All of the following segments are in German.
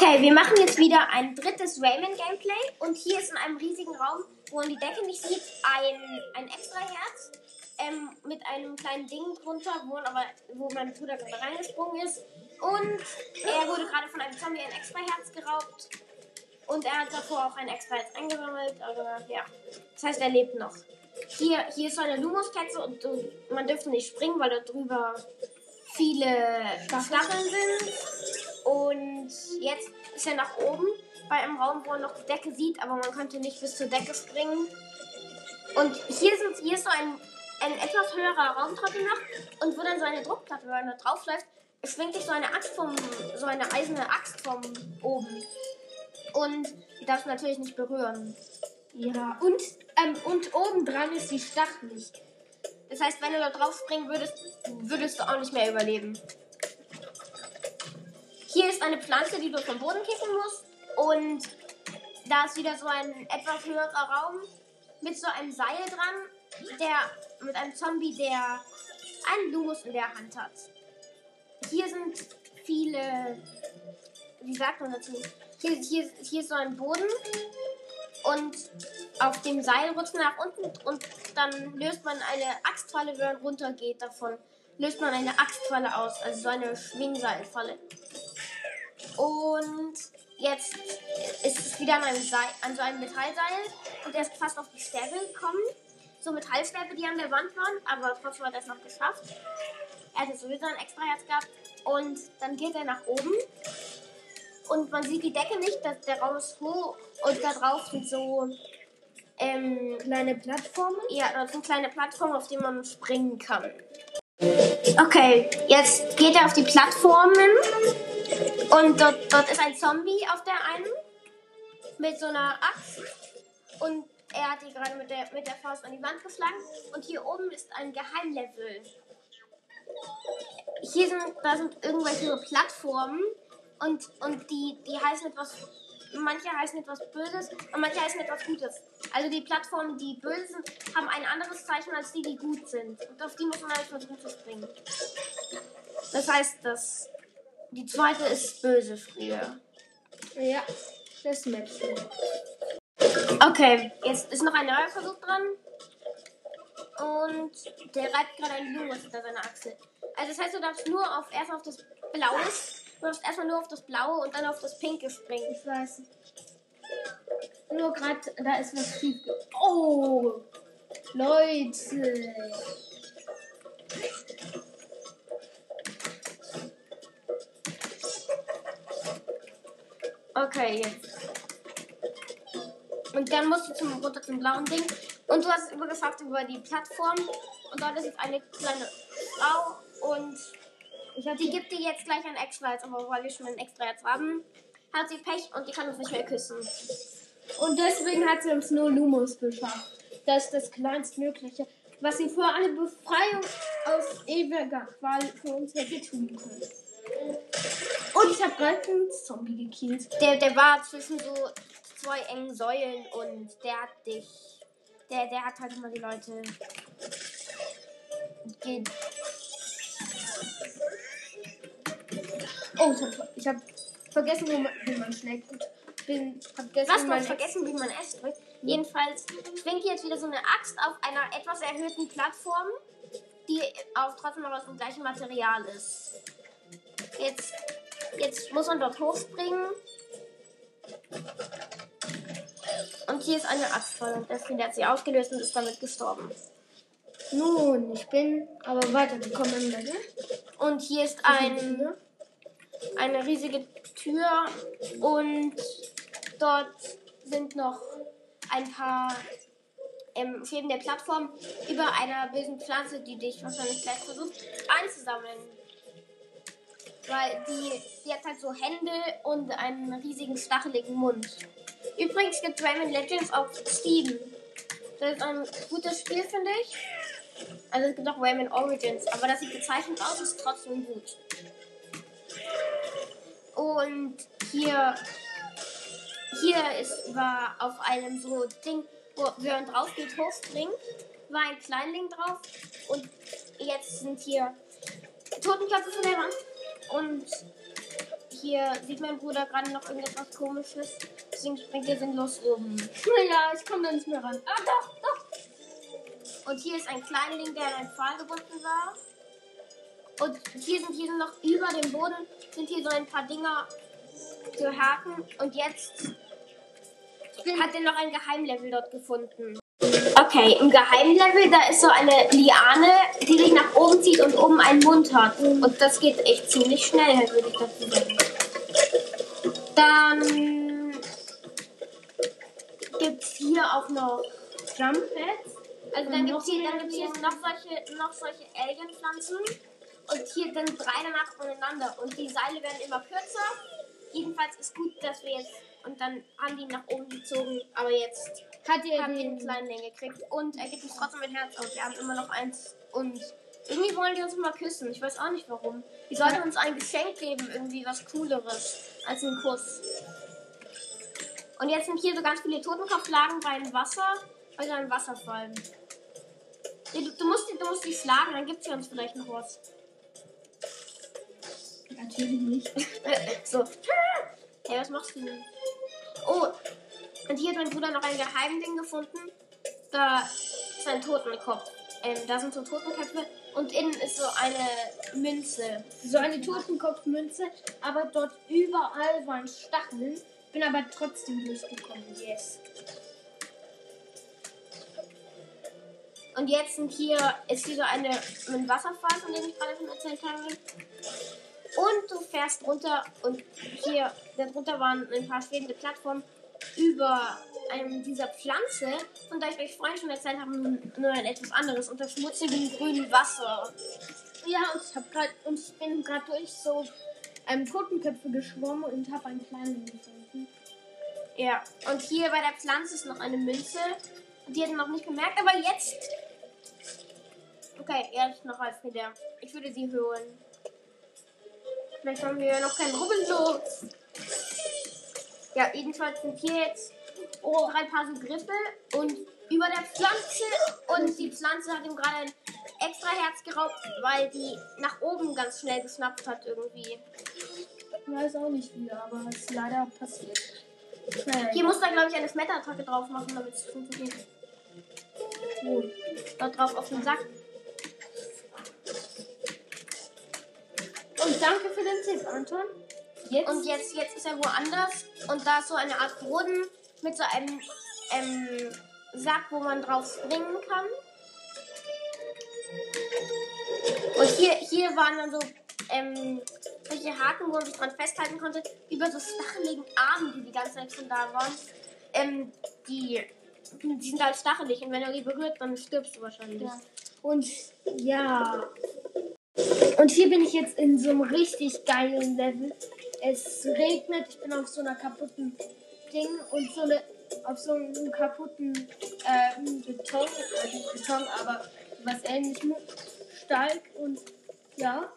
Okay, wir machen jetzt wieder ein drittes Rayman-Gameplay. Und hier ist in einem riesigen Raum, wo man die Decke nicht sieht, ein, ein extra Herz. Ähm, mit einem kleinen Ding drunter, wo, aber, wo mein Bruder gerade reingesprungen ist. Und er wurde gerade von einem Zombie ein extra Herz geraubt. Und er hat davor auch ein extra Herz eingesammelt. Aber ja, das heißt, er lebt noch. Hier, hier ist so eine Lumos-Katze und, und man dürfte nicht springen, weil da drüber viele Stacheln sind. Und jetzt ist er nach oben bei einem Raum, wo man noch die Decke sieht, aber man könnte nicht bis zur Decke springen. Und hier, sind, hier ist so ein, ein etwas höherer Raum trotzdem noch und wo dann so eine Druckplatte, wenn man da drauf läuft, schwingt sich so eine Axt vom, so eine eiserne Axt vom oben. Und die darfst du natürlich nicht berühren. Ja, und, ähm, und obendran ist die Stachel nicht. Das heißt, wenn du da drauf springen würdest, würdest du auch nicht mehr überleben. Hier ist eine Pflanze, die du vom Boden kicken musst. Und da ist wieder so ein etwas höherer Raum mit so einem Seil dran, der mit einem Zombie, der einen Lumus in der Hand hat. Hier sind viele, wie sagt man dazu? Hier, hier, hier ist so ein Boden und auf dem Seil rutscht man nach unten und dann löst man eine Axtfalle, wenn man runtergeht davon. Löst man eine Axtfalle aus, also so eine Schwingseilfalle. Und jetzt ist es wieder an, einem Seil, an so einem Metallseil und er ist fast auf die Stäbe gekommen. So Metallstäbe, die an der Wand waren, aber trotzdem hat er es noch geschafft. Er hatte sowieso ein extra Herz gehabt und dann geht er nach oben und man sieht die Decke nicht, dass der Raum ist hoch und da drauf sind so ähm, Kleine Plattformen. ja, das sind kleine Plattformen, auf denen man springen kann. Okay, jetzt geht er auf die Plattformen. Und dort, dort ist ein Zombie auf der einen mit so einer Axt. Und er hat die gerade mit der, mit der Faust an die Wand geschlagen. Und hier oben ist ein Geheimlevel. Hier sind, da sind irgendwelche Plattformen. Und, und die, die heißen etwas, manche heißen etwas Böses und manche heißen etwas Gutes. Also die Plattformen, die böse sind, haben ein anderes Zeichen als die, die gut sind. Und auf die muss man halt versuchen zu springen. Das heißt, dass die zweite ist böse früher. Ja, das Mäppchen. Okay, jetzt ist noch ein neuer Versuch dran. Und der reibt gerade einen Junge hinter seiner Achse. Also das heißt, du darfst nur auf erst auf das Blaue, du darfst erstmal nur auf das Blaue und dann auf das Pinke springen. Ich weiß. Nur gerade, da ist was schief. Oh! Leute! Okay, jetzt. Und dann musst du zum, runter zum blauen Ding. Und du hast es übergeschafft über die Plattform. Und dort ist jetzt eine kleine Frau. Und die gibt dir jetzt gleich ein extra Herz. Aber weil wir schon ein extra Herz haben, hat sie Pech und die kann uns nicht mehr küssen. Und deswegen hat sie uns nur Lumos beschafft. Das ist das kleinstmögliche, was sie für eine Befreiung aus ewiger Qual für uns hätte tun können. Und ich habe gerade einen Zombie gekillt. Der, der war zwischen so zwei engen Säulen und der hat dich. Der, der hat halt immer die Leute. Ge Oh, ich habe ich hab vergessen, wo man, wie man schnell gut bin. Hab gestern Was, du hast vergessen, wie man S drückt? Jedenfalls schwingt jetzt wieder so eine Axt auf einer etwas erhöhten Plattform, die auch trotzdem noch aus dem gleichen Material ist. Jetzt, jetzt muss man dort hochspringen. Und hier ist eine Axt voll und deswegen hat sie ausgelöst und ist damit gestorben. Nun, ich bin aber weitergekommen Level. Und hier ist ein, eine riesige Tür und dort sind noch ein paar ähm, Schäden der Plattform über einer bösen Pflanze, die dich wahrscheinlich gleich versucht einzusammeln. Weil die, die hat halt so Hände und einen riesigen stacheligen Mund. Übrigens gibt Rayman Legends auf Steam. Das ist ein gutes Spiel, finde ich. Also es gibt auch Rayman Origins, aber das sieht gezeichnet aus, ist trotzdem gut. Und hier, hier ist, war auf einem so Ding, wo während drauf geht, hochspringt, war ein Kleinling drauf. Und jetzt sind hier Totenköpfe von der Wand. Und hier sieht mein Bruder gerade noch irgendetwas komisches. Deswegen springt er sinnlos rum. Naja, ich komme da nicht mehr ran. Ah, doch, doch. Und hier ist ein Kleinling, der an einen Pfahl gebunden war. Und hier sind, hier sind noch über dem Boden sind hier so ein paar Dinger für Haken. Und jetzt hat er noch ein Geheimlevel dort gefunden. Okay, im Geheimlevel, da ist so eine Liane, die dich nach oben zieht und oben einen Mund hat. Und das geht echt ziemlich schnell, würde ich dazu sagen. Dann gibt es hier auch noch Jump Pads. also dann gibt es hier, dann gibt's hier noch solche, noch solche Alien-Pflanzen. Und hier sind drei danach voneinander. Und die Seile werden immer kürzer. Jedenfalls ist gut, dass wir jetzt. Und dann haben die ihn nach oben gezogen. Aber jetzt Hat ihr haben wir den kleinen Länge gekriegt. Und er gibt uns trotzdem ein Herz aus. Wir haben immer noch eins. Und irgendwie wollen die uns mal küssen. Ich weiß auch nicht warum. Die sollten uns ein Geschenk geben. Irgendwie was Cooleres als ein Kuss. Und jetzt sind hier so ganz viele Totenkopflagen beim Wasser. Weil sie im Wasser fallen. Nee, du, du, musst, die- du musst die schlagen, dann gibt sie uns vielleicht noch was. Natürlich nicht. so. Hey, was machst du denn? Oh, und hier hat mein Bruder noch ein Geheimding gefunden. Da ist ein Totenkopf. Ähm, da sind so Totenköpfe und innen ist so eine Münze. So eine Totenkopfmünze, aber dort überall waren Stacheln. Bin aber trotzdem durchgekommen. Yes. Und jetzt sind hier, ist hier so eine, ein Wasserfall, von dem ich gerade schon erzählt habe. Und du fährst runter und hier, darunter waren ein paar schwebende Plattformen über einem dieser Pflanze. Und da ich euch vorhin schon erzählt habe, nur ein etwas anderes, unter schmutzigem grünen Wasser. Ja, und ich, hab grad, und ich bin gerade durch so ähm, Totenköpfe geschwommen und habe einen kleinen gefunden. Ja, und hier bei der Pflanze ist noch eine Münze. Die hat er noch nicht bemerkt, aber jetzt. Okay, er ist noch als wieder. Ich würde sie holen. Vielleicht haben wir ja noch keinen Rubbelschutz. Ja, jedenfalls sind hier jetzt oh, drei Paar so Griffe und über der Pflanze. Und die Pflanze hat ihm gerade ein extra Herz geraubt, weil die nach oben ganz schnell geschnappt hat irgendwie. Ich weiß auch nicht wie, aber es ist leider passiert. Naja, Hier muss da, glaube ich, eine Schmetterattacke drauf machen, damit es funktioniert. wo? Dort drauf auf den Sack. Und danke für den Tipp, Anton. Jetzt? Und jetzt, jetzt ist er woanders und da ist so eine Art Boden mit so einem ähm, Sack, wo man drauf springen kann. Und hier, hier waren dann so ähm, solche Haken, wo man sich dran festhalten konnte, über so stacheligen Armen, die die ganze Zeit schon da waren. Ähm, die, die sind halt stachelig und wenn er die berührt, dann stirbst du wahrscheinlich. Ja. Und ja. Und hier bin ich jetzt in so einem richtig geilen Level. Es regnet, ich bin auf so einer kaputten Ding und so eine auf so einem kaputten ähm, Beton, also nicht Beton, aber was ähnlichem Steig und ja.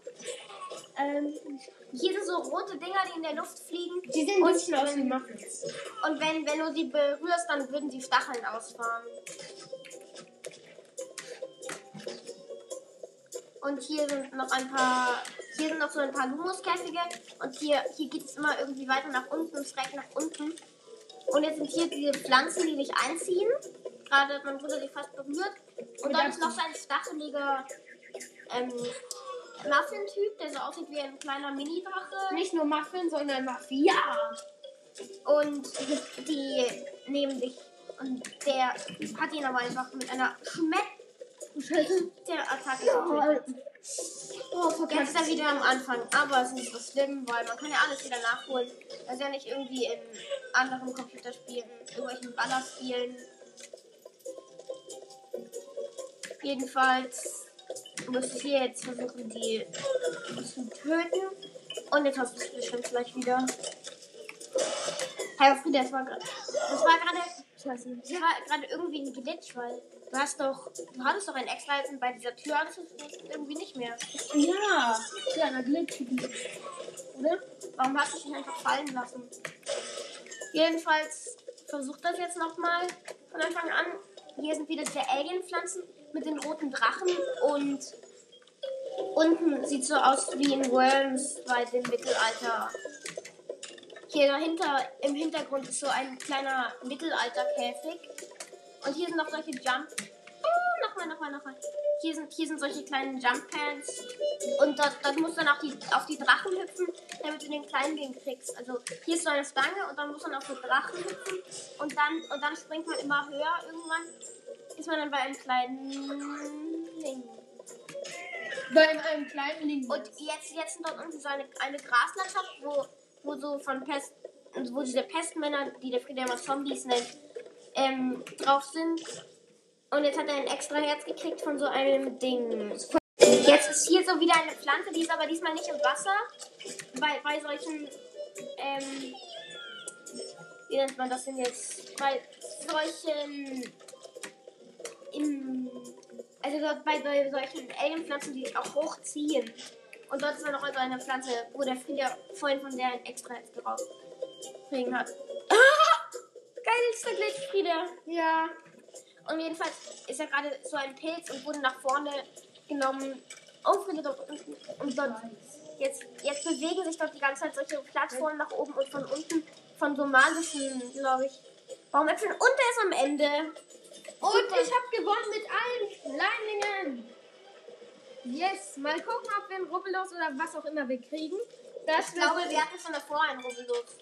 Ähm, Hier sind so rote Dinger, die in der Luft fliegen. die sehen ein bisschen aus wie Muffins. Und wenn, wenn du sie berührst, dann würden sie Stacheln ausfahren. Und hier sind noch ein paar, hier sind noch so ein paar Lumuskäfige. Und hier, hier geht es immer irgendwie weiter nach unten, schräg nach unten. Und jetzt sind hier diese Pflanzen, die dich einziehen. Gerade hat mein Bruder sie fast berührt. Und dann ist noch so ein stacheliger ähm, Muffin-Typ, der so aussieht wie ein kleiner Mini-Drache. Nicht nur Muffin, sondern Mafia. Und die nehmen dich. Und der hat ihn aber einfach mit einer Schmetterattacke getötet. Oh, Jetzt verkackt. ist er wieder am Anfang. Aber es ist nicht so schlimm, weil man kann ja alles wieder nachholen. Das ist ja nicht irgendwie in anderen Computerspielen, irgendwelchen Ballerspielen. Jedenfalls musst du hier jetzt versuchen, die zu töten. Und jetzt hast du es bestimmt gleich wieder. Herr Frieda, das war gerade. Das war gerade. Scheiße. Das war gerade irgendwie ein Glitch, weil du hast doch. Du hattest doch ein extra jetzt bei dieser Tür, hattest du irgendwie nicht mehr. Ja, kleiner Glitch. Oder? Warum hast du dich einfach fallen lassen? Jedenfalls versucht das jetzt nochmal von Anfang an. Hier sind wieder diese Alien-Pflanzen mit den roten Drachen und unten sieht so aus wie in Worms bei dem Mittelalter. Hier dahinter, im Hintergrund ist so ein kleiner Mittelalterkäfig. Und hier sind noch solche Jump. Oh, nochmal, nochmal, nochmal. Hier sind, hier sind solche kleinen Jump Pads. Und dort, dort musst du dann auf die, auf die Drachen hüpfen, damit du den kleinen Ding kriegst. Also hier ist so eine Stange und dann muss man auf die Drachen hüpfen. Und dann, und dann springt man immer höher. Irgendwann ist man dann bei einem kleinen Ding. Bei einem kleinen Link. Und jetzt, jetzt sind dort unten so eine, eine Graslandschaft, wo, wo so von Pest, wo diese Pestmänner, die der Frieder immer Zombies nennt, ähm, drauf sind. Und jetzt hat er ein extra Herz gekriegt von so einem Ding. Jetzt ist hier so wieder eine Pflanze, die ist aber diesmal nicht im Wasser. Bei, bei solchen, ähm, wie nennt man das denn jetzt? Bei solchen, im, also bei, bei solchen Alienpflanzen, die sich auch hochziehen. Und dort ist dann noch so eine Pflanze, wo der Frieder vorhin von der ein extra kriegen hat. Geilster Glitch, Frieder. Ja. Und jedenfalls ist er gerade so ein Pilz und wurde nach vorne genommen. Oh, Friede, dort unten. Und dort, jetzt, jetzt bewegen sich dort die ganze Zeit solche Plattformen nach oben und von unten von so magischen, glaube ich, Baumäpfeln. Und er ist am Ende. Und ich habe gewonnen mit allen Kleinlingen. Yes. Mal gucken, ob wir einen Rubbellos oder was auch immer wir kriegen. Das Ich glaube, wir hatten schon davor einen Rubbellos.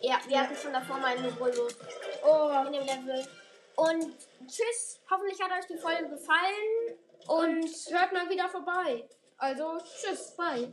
Ja, wir hatten schon davor mal einen Rubbellos Oh. in dem Level. Und tschüss. Hoffentlich hat euch die Folge gefallen. Und hört mal wieder vorbei. Also, tschüss, bye.